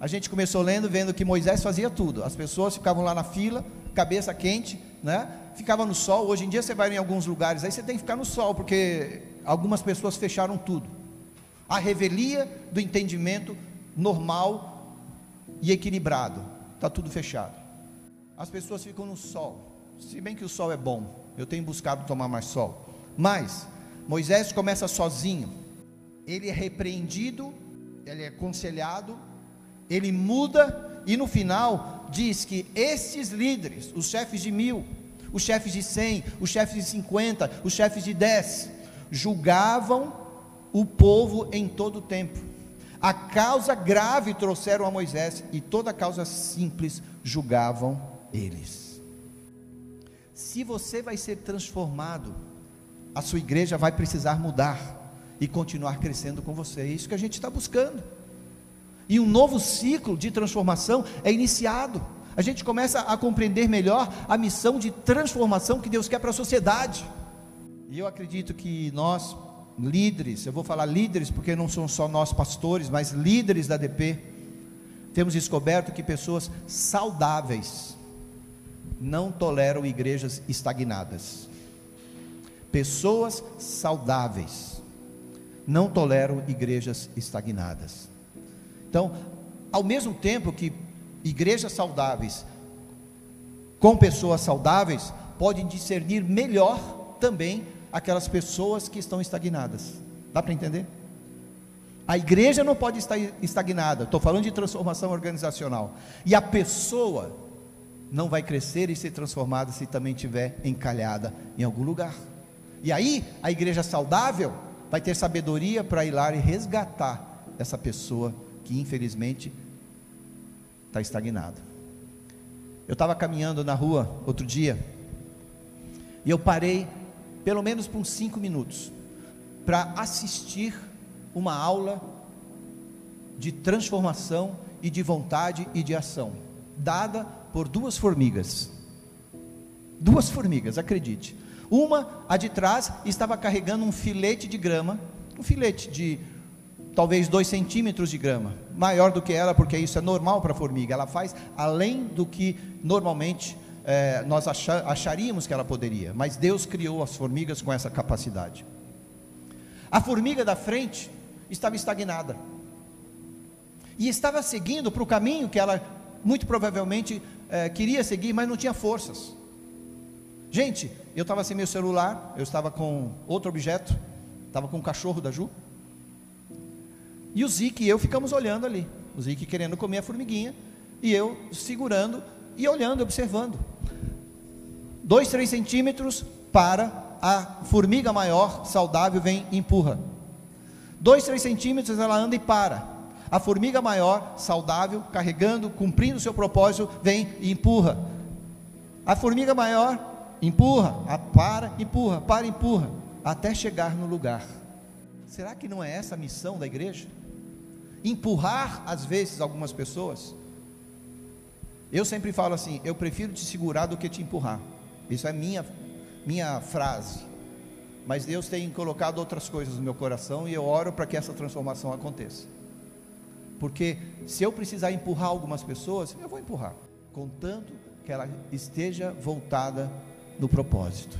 [SPEAKER 1] a gente começou lendo, vendo que Moisés fazia tudo. As pessoas ficavam lá na fila, cabeça quente, né? ficava no sol. Hoje em dia você vai em alguns lugares, aí você tem que ficar no sol, porque algumas pessoas fecharam tudo. A revelia do entendimento normal e equilibrado, está tudo fechado. As pessoas ficam no sol, se bem que o sol é bom, eu tenho buscado tomar mais sol. Mas Moisés começa sozinho, ele é repreendido, ele é aconselhado, ele muda e no final diz que esses líderes, os chefes de mil, os chefes de cem, os chefes de cinquenta, os chefes de dez, julgavam o povo em todo o tempo. A causa grave trouxeram a Moisés e toda causa simples julgavam eles. Se você vai ser transformado, a sua igreja vai precisar mudar e continuar crescendo com você. É isso que a gente está buscando. E um novo ciclo de transformação é iniciado a gente começa a compreender melhor a missão de transformação que Deus quer para a sociedade. E eu acredito que nós, líderes, eu vou falar líderes porque não são só nós pastores, mas líderes da DP, temos descoberto que pessoas saudáveis não toleram igrejas estagnadas. Pessoas saudáveis não toleram igrejas estagnadas. Então, ao mesmo tempo que igrejas saudáveis com pessoas saudáveis podem discernir melhor também aquelas pessoas que estão estagnadas. Dá para entender? A igreja não pode estar estagnada, estou falando de transformação organizacional. E a pessoa não vai crescer e ser transformada se também estiver encalhada em algum lugar. E aí, a igreja saudável vai ter sabedoria para ir lá e resgatar essa pessoa que infelizmente está estagnado. Eu estava caminhando na rua outro dia e eu parei pelo menos por uns cinco minutos para assistir uma aula de transformação e de vontade e de ação, dada por duas formigas. Duas formigas, acredite. Uma, a de trás, estava carregando um filete de grama, um filete de talvez dois centímetros de grama, maior do que ela, porque isso é normal para a formiga. Ela faz além do que normalmente é, nós acharíamos que ela poderia, mas Deus criou as formigas com essa capacidade. A formiga da frente estava estagnada e estava seguindo para o caminho que ela muito provavelmente é, queria seguir, mas não tinha forças. Gente, eu estava sem meu celular, eu estava com outro objeto, estava com o cachorro da Ju. E o Zique e eu ficamos olhando ali. O Zique querendo comer a formiguinha e eu segurando e olhando, observando. Dois, três centímetros para a formiga maior, saudável, vem e empurra. Dois, três centímetros ela anda e para. A formiga maior, saudável, carregando, cumprindo o seu propósito, vem e empurra. A formiga maior empurra, a para, empurra, para, empurra, até chegar no lugar. Será que não é essa a missão da igreja? Empurrar às vezes algumas pessoas. Eu sempre falo assim: eu prefiro te segurar do que te empurrar. Isso é minha minha frase. mas Deus tem colocado outras coisas no meu coração e eu oro para que essa transformação aconteça. Porque se eu precisar empurrar algumas pessoas, eu vou empurrar, contanto que ela esteja voltada no propósito.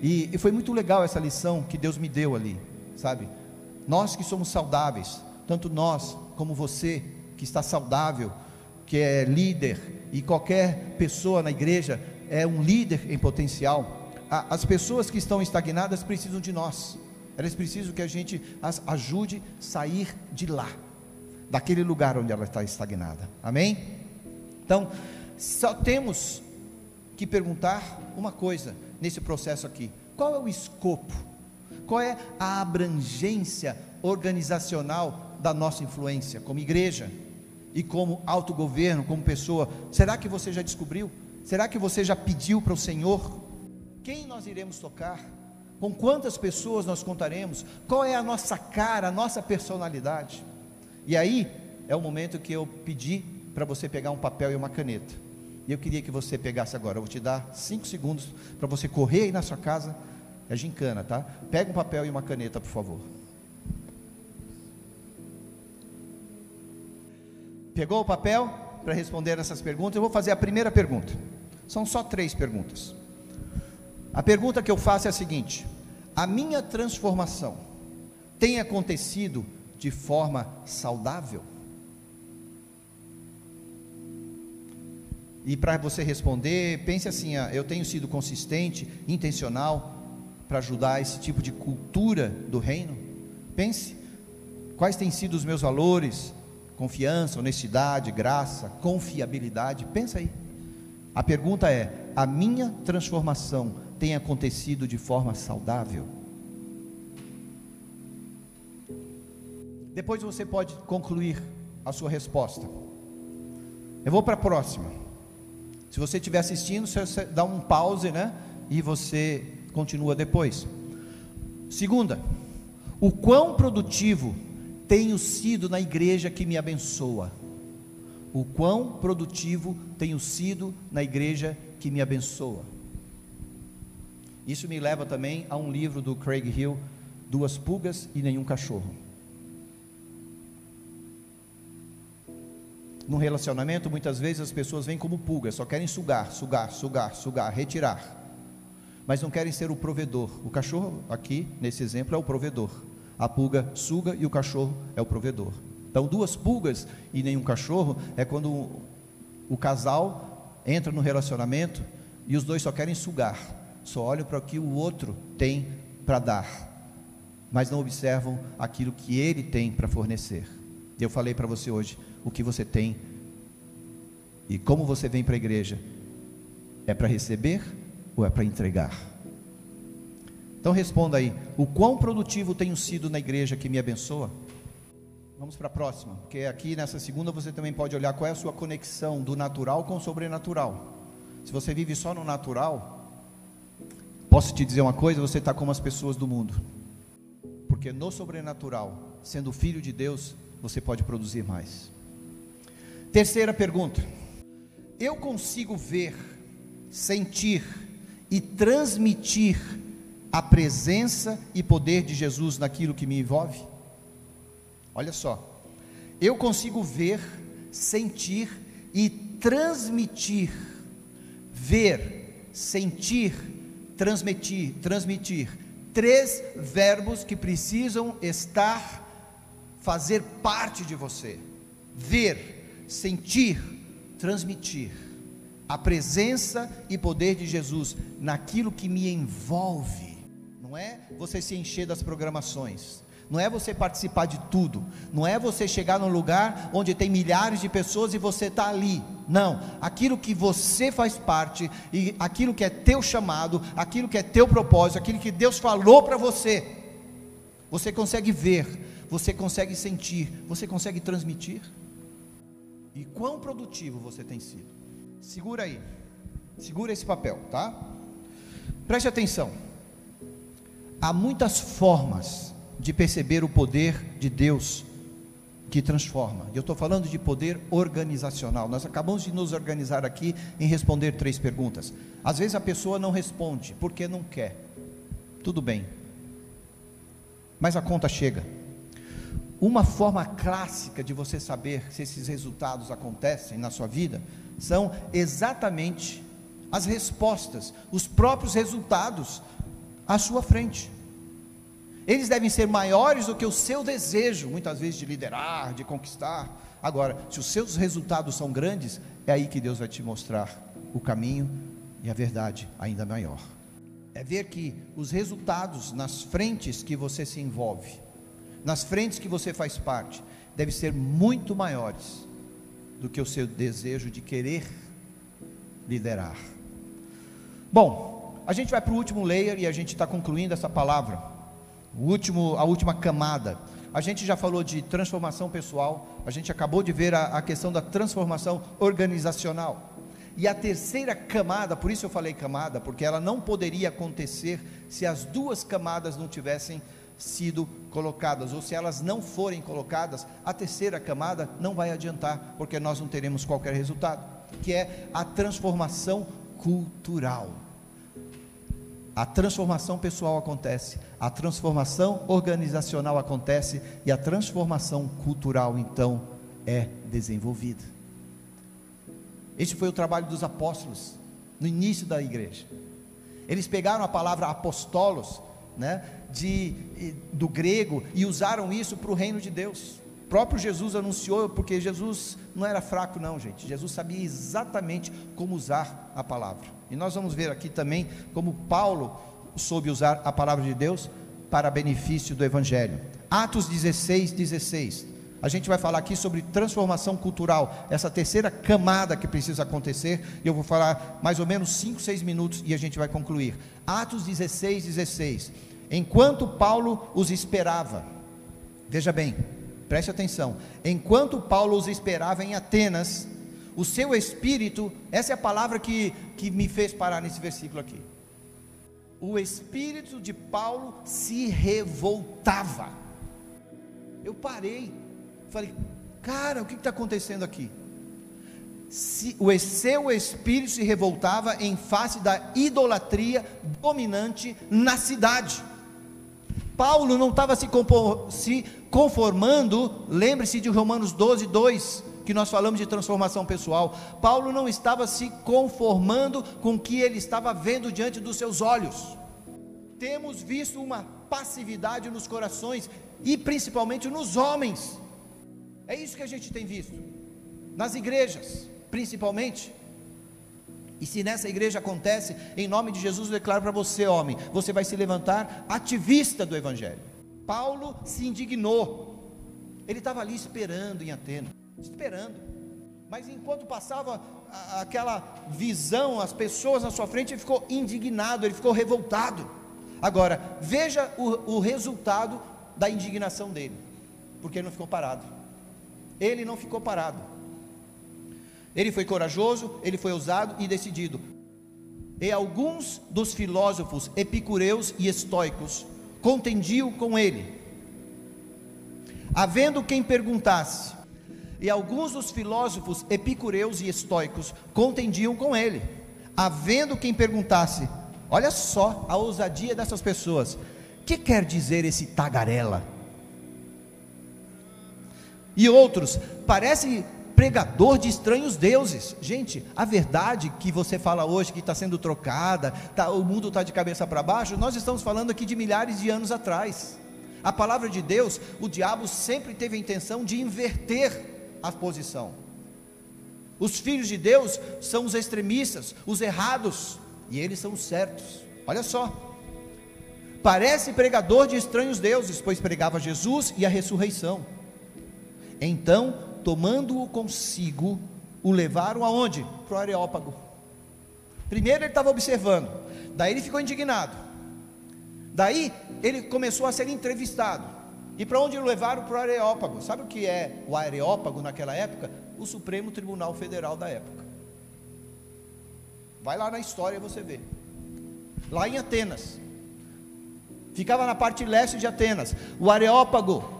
[SPEAKER 1] E, e foi muito legal essa lição que Deus me deu ali, sabe? Nós que somos saudáveis, tanto nós como você que está saudável, que é líder, e qualquer pessoa na igreja é um líder em potencial. As pessoas que estão estagnadas precisam de nós. Elas precisam que a gente as ajude a sair de lá, daquele lugar onde ela está estagnada. Amém? Então, só temos que perguntar uma coisa nesse processo aqui: qual é o escopo? Qual é a abrangência organizacional da nossa influência como igreja e como autogoverno, como pessoa? Será que você já descobriu? Será que você já pediu para o Senhor? Quem nós iremos tocar? Com quantas pessoas nós contaremos? Qual é a nossa cara, a nossa personalidade? E aí é o momento que eu pedi para você pegar um papel e uma caneta. E eu queria que você pegasse agora. Eu vou te dar cinco segundos para você correr aí na sua casa. É gincana, tá? Pega um papel e uma caneta, por favor. Pegou o papel para responder essas perguntas? Eu vou fazer a primeira pergunta. São só três perguntas. A pergunta que eu faço é a seguinte: a minha transformação tem acontecido de forma saudável? E para você responder, pense assim: eu tenho sido consistente, intencional para ajudar esse tipo de cultura do reino? Pense quais têm sido os meus valores, confiança, honestidade, graça, confiabilidade. Pensa aí. A pergunta é: a minha transformação tem acontecido de forma saudável? Depois você pode concluir a sua resposta. Eu vou para a próxima. Se você estiver assistindo, você dá um pause, né? E você continua depois. Segunda, o quão produtivo tenho sido na igreja que me abençoa? o quão produtivo tenho sido na igreja que me abençoa. Isso me leva também a um livro do Craig Hill, Duas Pulgas e Nenhum Cachorro. No relacionamento, muitas vezes as pessoas vêm como pulgas, só querem sugar, sugar, sugar, sugar, retirar, mas não querem ser o provedor. O cachorro, aqui nesse exemplo, é o provedor. A pulga suga e o cachorro é o provedor. Então, duas pulgas e nenhum cachorro é quando o, casal entra no relacionamento e os dois só querem sugar, só olham para o que o outro tem para dar, mas não observam aquilo que ele tem para fornecer. Eu falei para você hoje o que você tem e como você vem para a igreja. É para receber ou é para entregar? Então responda aí: o quão produtivo tenho sido na igreja que me abençoa? Vamos para a próxima, porque aqui nessa segunda você também pode olhar qual é a sua conexão do natural com o sobrenatural. Se você vive só no natural, posso te dizer uma coisa: você está como as pessoas do mundo, porque no sobrenatural, sendo filho de Deus, você pode produzir mais. Terceira pergunta: eu consigo ver, sentir e transmitir a presença e poder de Jesus naquilo que me envolve? Olha só, eu consigo ver, sentir e transmitir. Ver, sentir, transmitir, transmitir. Três verbos que precisam estar, fazer parte de você. Ver, sentir, transmitir. A presença e poder de Jesus naquilo que me envolve. Não é você se encher das programações não é você participar de tudo, não é você chegar num lugar onde tem milhares de pessoas e você está ali. Não, aquilo que você faz parte e aquilo que é teu chamado, aquilo que é teu propósito, aquilo que Deus falou para você, você consegue ver, você consegue sentir, você consegue transmitir. E quão produtivo você tem sido? Segura aí, segura esse papel, tá? Preste atenção. Há muitas formas de perceber o poder de Deus que transforma. Eu estou falando de poder organizacional. Nós acabamos de nos organizar aqui em responder três perguntas. Às vezes a pessoa não responde porque não quer. tudo bem. Mas a conta chega. Uma forma clássica de você saber se esses resultados acontecem na sua vida são exatamente as respostas, os próprios resultados à sua frente. Eles devem ser maiores do que o seu desejo, muitas vezes, de liderar, de conquistar. Agora, se os seus resultados são grandes, é aí que Deus vai te mostrar o caminho e a verdade ainda maior. É ver que os resultados nas frentes que você se envolve, nas frentes que você faz parte, devem ser muito maiores do que o seu desejo de querer liderar. Bom, a gente vai para o último layer e a gente está concluindo essa palavra. O último, a última camada. A gente já falou de transformação pessoal, a gente acabou de ver a, a questão da transformação organizacional. E a terceira camada, por isso eu falei camada, porque ela não poderia acontecer se as duas camadas não tivessem sido colocadas, ou se elas não forem colocadas, a terceira camada não vai adiantar, porque nós não teremos qualquer resultado, que é a transformação cultural. A transformação pessoal acontece, a transformação organizacional acontece e a transformação cultural então é desenvolvida. Esse foi o trabalho dos apóstolos no início da igreja. Eles pegaram a palavra apostolos, né, de, do grego e usaram isso para o reino de Deus. O próprio Jesus anunciou, porque Jesus não era fraco, não, gente. Jesus sabia exatamente como usar a palavra. E nós vamos ver aqui também como Paulo soube usar a palavra de Deus para benefício do Evangelho. Atos 16, 16. A gente vai falar aqui sobre transformação cultural, essa terceira camada que precisa acontecer, e eu vou falar mais ou menos 5, 6 minutos e a gente vai concluir. Atos 16, 16. Enquanto Paulo os esperava, veja bem, preste atenção. Enquanto Paulo os esperava em Atenas, o seu espírito, essa é a palavra que, que me fez parar nesse versículo aqui. O espírito de Paulo se revoltava. Eu parei Falei, cara, o que está acontecendo aqui? Se, o seu espírito se revoltava em face da idolatria dominante na cidade. Paulo não estava se, se conformando, lembre-se de Romanos 12, 2, que nós falamos de transformação pessoal. Paulo não estava se conformando com o que ele estava vendo diante dos seus olhos. Temos visto uma passividade nos corações e principalmente nos homens é isso que a gente tem visto, nas igrejas, principalmente. E se nessa igreja acontece, em nome de Jesus, eu declaro para você, homem, você vai se levantar ativista do Evangelho. Paulo se indignou, ele estava ali esperando em Atenas, esperando. Mas enquanto passava aquela visão, as pessoas na sua frente, ele ficou indignado, ele ficou revoltado. Agora, veja o, o resultado da indignação dele, porque ele não ficou parado. Ele não ficou parado. Ele foi corajoso, ele foi ousado e decidido. E alguns dos filósofos epicureus e estoicos contendiam com ele. Havendo quem perguntasse, e alguns dos filósofos epicureus e estoicos contendiam com ele. Havendo quem perguntasse, olha só a ousadia dessas pessoas: que quer dizer esse tagarela? E outros, parece pregador de estranhos deuses. Gente, a verdade que você fala hoje, que está sendo trocada, tá, o mundo está de cabeça para baixo, nós estamos falando aqui de milhares de anos atrás. A palavra de Deus, o diabo sempre teve a intenção de inverter a posição. Os filhos de Deus são os extremistas, os errados, e eles são os certos. Olha só. Parece pregador de estranhos deuses, pois pregava Jesus e a ressurreição. Então, tomando-o consigo, o levaram aonde? Para o Areópago. Primeiro ele estava observando, daí ele ficou indignado. Daí ele começou a ser entrevistado. E para onde o levaram? Para o Areópago. Sabe o que é o Areópago naquela época? O Supremo Tribunal Federal da época. Vai lá na história e você vê. Lá em Atenas. Ficava na parte leste de Atenas. O Areópago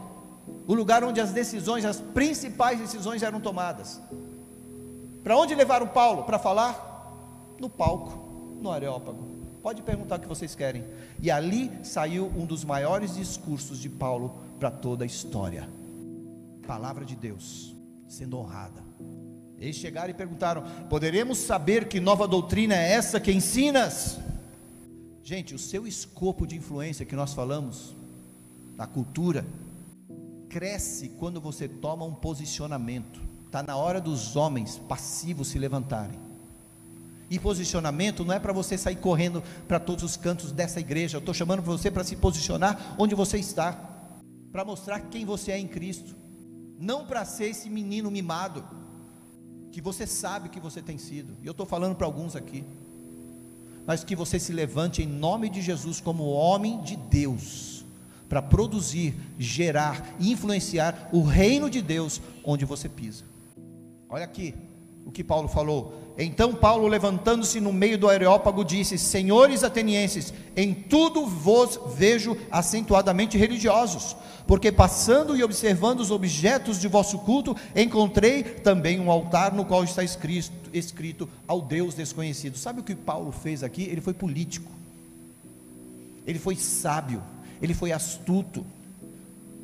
[SPEAKER 1] o lugar onde as decisões, as principais decisões eram tomadas. Para onde levaram Paulo para falar? No palco, no Areópago. Pode perguntar o que vocês querem. E ali saiu um dos maiores discursos de Paulo para toda a história. Palavra de Deus sendo honrada. Eles chegaram e perguntaram: Poderemos saber que nova doutrina é essa que ensinas? Gente, o seu escopo de influência que nós falamos, da cultura, cresce quando você toma um posicionamento. Está na hora dos homens passivos se levantarem. E posicionamento não é para você sair correndo para todos os cantos dessa igreja. Eu estou chamando você para se posicionar onde você está, para mostrar quem você é em Cristo, não para ser esse menino mimado que você sabe que você tem sido. E eu estou falando para alguns aqui, mas que você se levante em nome de Jesus como homem de Deus para produzir, gerar e influenciar o reino de Deus onde você pisa. Olha aqui o que Paulo falou. Então Paulo, levantando-se no meio do areópago, disse: Senhores atenienses, em tudo vos vejo acentuadamente religiosos, porque passando e observando os objetos de vosso culto, encontrei também um altar no qual está escrito, escrito ao Deus desconhecido. Sabe o que Paulo fez aqui? Ele foi político, ele foi sábio, ele foi astuto,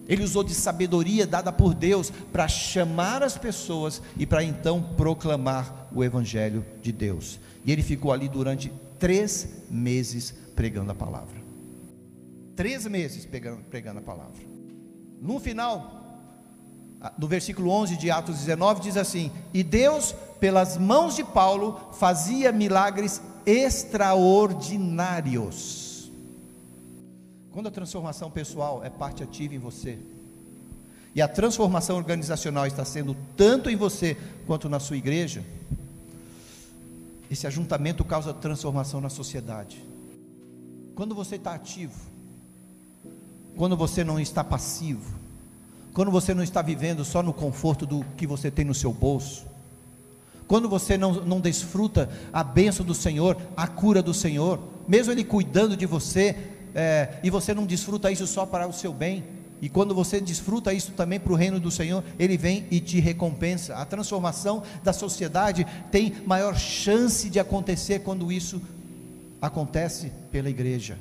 [SPEAKER 1] ele usou de sabedoria dada por Deus para chamar as pessoas e para então proclamar o Evangelho de Deus. E ele ficou ali durante três meses pregando a palavra. Três meses pregando, pregando a palavra. No final, no versículo 11 de Atos 19, diz assim: E Deus, pelas mãos de Paulo, fazia milagres extraordinários quando a transformação pessoal é parte ativa em você, e a transformação organizacional está sendo tanto em você quanto na sua igreja, esse ajuntamento causa transformação na sociedade. Quando você está ativo, quando você não está passivo, quando você não está vivendo só no conforto do que você tem no seu bolso, quando você não, não desfruta a bênção do Senhor, a cura do Senhor, mesmo Ele cuidando de você, é, e você não desfruta isso só para o seu bem, e quando você desfruta isso também para o reino do Senhor, Ele vem e te recompensa. A transformação da sociedade tem maior chance de acontecer quando isso acontece pela igreja.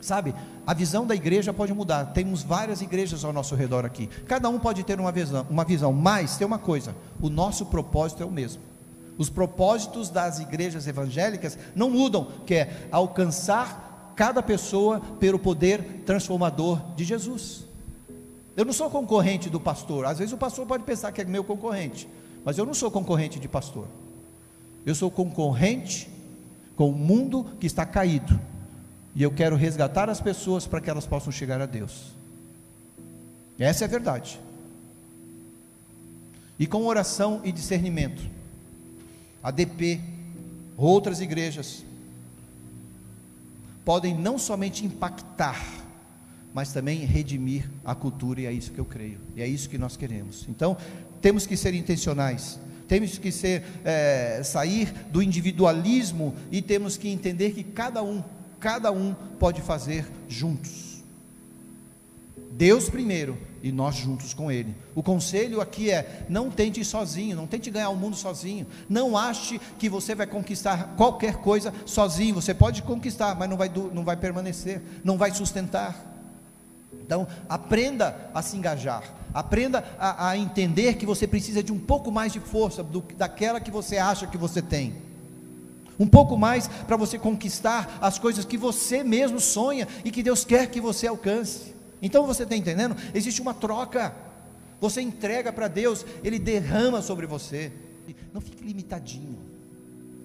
[SPEAKER 1] Sabe, a visão da igreja pode mudar. Temos várias igrejas ao nosso redor aqui. Cada um pode ter uma visão, uma visão, mas tem uma coisa: o nosso propósito é o mesmo. Os propósitos das igrejas evangélicas não mudam, que é alcançar cada pessoa pelo poder transformador de Jesus. Eu não sou concorrente do pastor. Às vezes o pastor pode pensar que é meu concorrente, mas eu não sou concorrente de pastor. Eu sou concorrente com o mundo que está caído. E eu quero resgatar as pessoas para que elas possam chegar a Deus. Essa é a verdade. E com oração e discernimento, a DP, outras igrejas, podem não somente impactar, mas também redimir a cultura, e é isso que eu creio, e é isso que nós queremos. Então, temos que ser intencionais, temos que ser, é, sair do individualismo e temos que entender que cada um, cada um pode fazer juntos. Deus primeiro e nós juntos com Ele. O conselho aqui é: não tente ir sozinho, não tente ganhar o mundo sozinho. Não ache que você vai conquistar qualquer coisa sozinho. Você pode conquistar, mas não vai, não vai permanecer, não vai sustentar. Então, aprenda a se engajar, aprenda a, a entender que você precisa de um pouco mais de força do, daquela que você acha que você tem. Um pouco mais para você conquistar as coisas que você mesmo sonha e que Deus quer que você alcance. Então você está entendendo? Existe uma troca. Você entrega para Deus, Ele derrama sobre você. Não fique limitadinho.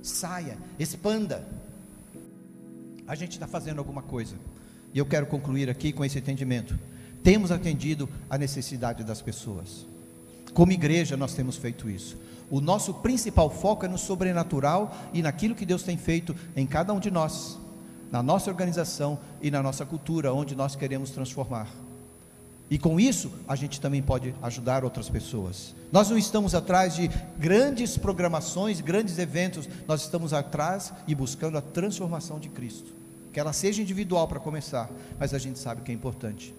[SPEAKER 1] Saia, expanda. A gente está fazendo alguma coisa. E eu quero concluir aqui com esse entendimento. Temos atendido a necessidade das pessoas. Como igreja, nós temos feito isso. O nosso principal foco é no sobrenatural e naquilo que Deus tem feito em cada um de nós na nossa organização e na nossa cultura, onde nós queremos transformar. E com isso, a gente também pode ajudar outras pessoas. Nós não estamos atrás de grandes programações, grandes eventos, nós estamos atrás e buscando a transformação de Cristo. Que ela seja individual para começar, mas a gente sabe que é importante.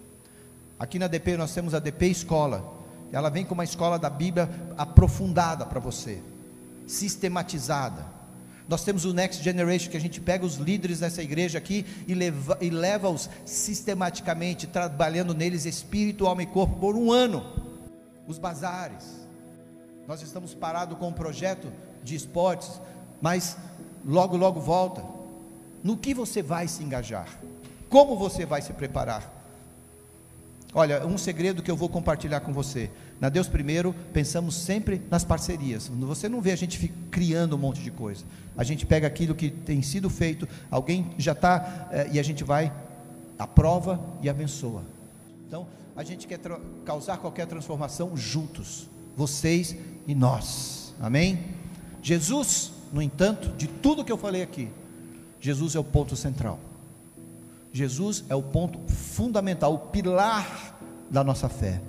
[SPEAKER 1] Aqui na DP nós temos a DP Escola. Ela vem com uma escola da Bíblia aprofundada para você, sistematizada Nós temos o Next Generation, que a gente pega os líderes dessa igreja aqui e leva, e leva-os sistematicamente, trabalhando neles espírito, alma e corpo por um ano. Os bazares. Nós estamos parados com um projeto de esportes, mas logo, logo volta. No que você vai se engajar? Como você vai se preparar? Olha, um segredo que eu vou compartilhar com você. Na Deus Primeiro, pensamos sempre nas parcerias. Você não vê a gente criando um monte de coisa. A gente pega aquilo que tem sido feito, alguém já está, é, e a gente vai, aprova e abençoa. Então, a gente quer causar qualquer transformação juntos, vocês e nós. Amém? Jesus, no entanto, de tudo que eu falei aqui, Jesus é o ponto central. Jesus é o ponto fundamental, o pilar da nossa fé.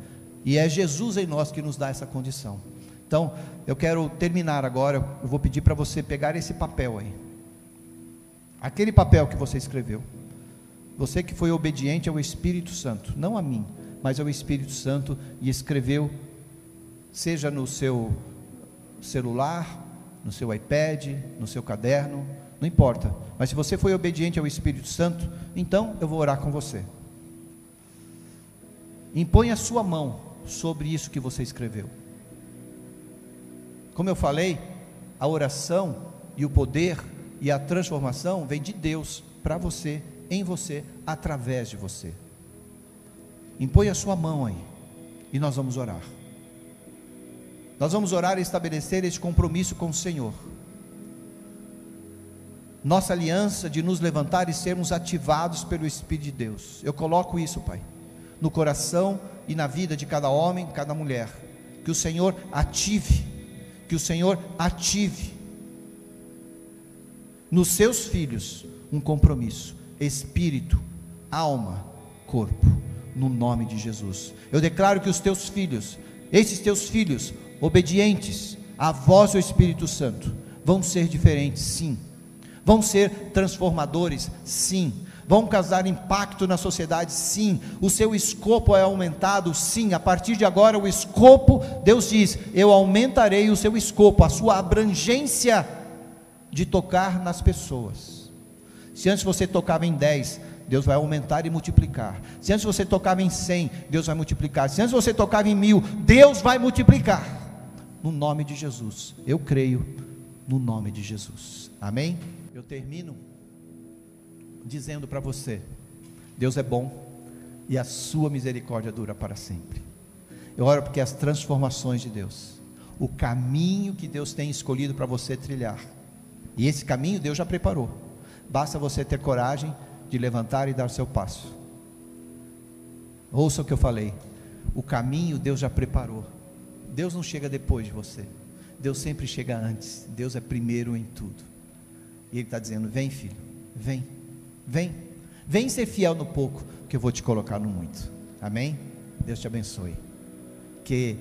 [SPEAKER 1] E é Jesus em nós que nos dá essa condição. Então, eu quero terminar agora. Eu vou pedir para você pegar esse papel aí. Aquele papel que você escreveu. Você que foi obediente ao Espírito Santo, não a mim, mas ao Espírito Santo e escreveu, seja no seu celular, no seu iPad, no seu caderno, não importa. Mas se você foi obediente ao Espírito Santo, então eu vou orar com você. Impõe a sua mão sobre isso que você escreveu. Como eu falei, a oração e o poder e a transformação vem de Deus para você, em você, através de você. Impõe a sua mão aí e nós vamos orar. Nós vamos orar e estabelecer este compromisso com o Senhor nossa aliança de nos levantar e sermos ativados pelo Espírito de Deus. Eu coloco isso, Pai, no coração e na vida de cada homem, cada mulher. Que o Senhor ative, que o Senhor ative nos seus filhos um compromisso, espírito, alma, corpo, no nome de Jesus. Eu declaro que os teus filhos, esses teus filhos, obedientes à voz do Espírito Santo, vão ser diferentes, sim Vão ser transformadores? Sim. Vão causar impacto na sociedade? Sim. O seu escopo é aumentado? Sim. A partir de agora, o escopo, Deus diz: Eu aumentarei o seu escopo, a sua abrangência de tocar nas pessoas. Se antes você tocava em 10, Deus vai aumentar e multiplicar. Se antes você tocava em 100, Deus vai multiplicar. Se antes você tocava em mil, Deus vai multiplicar. No nome de Jesus. Eu creio no nome de Jesus. Amém? eu termino dizendo para você: Deus é bom e a sua misericórdia dura para sempre. Eu oro porque as transformações de Deus, o caminho que Deus tem escolhido para você trilhar, e esse caminho Deus já preparou. Basta você ter coragem de levantar e dar seu passo. Ouça o que eu falei. O caminho Deus já preparou. Deus não chega depois de você. Deus sempre chega antes. Deus é primeiro em tudo. E Ele está dizendo: vem, filho, vem, vem, vem ser fiel no pouco, que eu vou te colocar no muito. Amém? Deus te abençoe. Que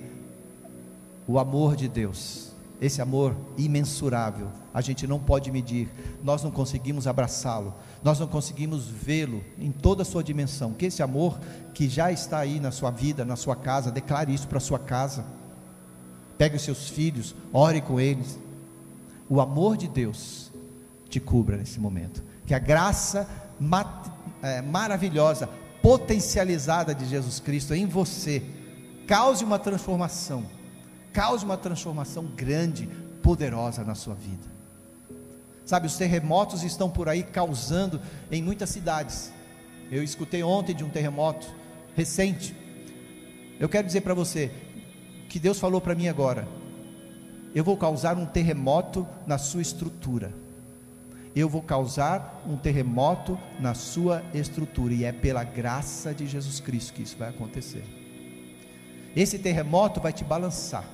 [SPEAKER 1] o amor de Deus, esse amor imensurável, a gente não pode medir, nós não conseguimos abraçá-lo, nós não conseguimos vê-lo em toda a sua dimensão. Que esse amor que já está aí na sua vida, na sua casa, declare isso para a sua casa. Pegue os seus filhos, ore com eles. O amor de Deus te cubra nesse momento. Que a graça é, maravilhosa, potencializada de Jesus Cristo em você, cause uma transformação, cause uma transformação grande, poderosa na sua vida. Sabe, os terremotos estão por aí causando em muitas cidades. Eu escutei ontem de um terremoto recente. Eu quero dizer para você que Deus falou para mim agora. Eu vou causar um terremoto na sua estrutura eu vou causar um terremoto na sua estrutura, e é pela graça de Jesus Cristo que isso vai acontecer. Esse terremoto vai te balançar,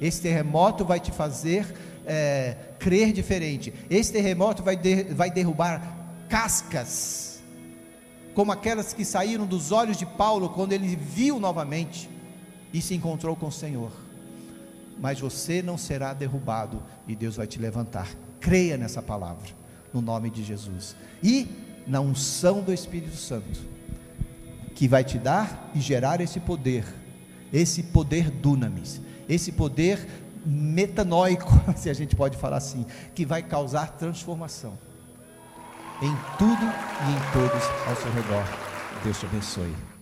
[SPEAKER 1] esse terremoto vai te fazer é, crer diferente, esse terremoto vai, de, vai derrubar cascas, como aquelas que saíram dos olhos de Paulo quando ele viu novamente e se encontrou com o Senhor. Mas você não será derrubado e Deus vai te levantar. Creia nessa palavra no nome de Jesus. E na unção do Espírito Santo, que vai te dar e gerar esse poder, esse poder dunamis, esse poder metanóico, se a gente pode falar assim, que vai causar transformação em tudo e em todos ao seu redor. Deus te abençoe.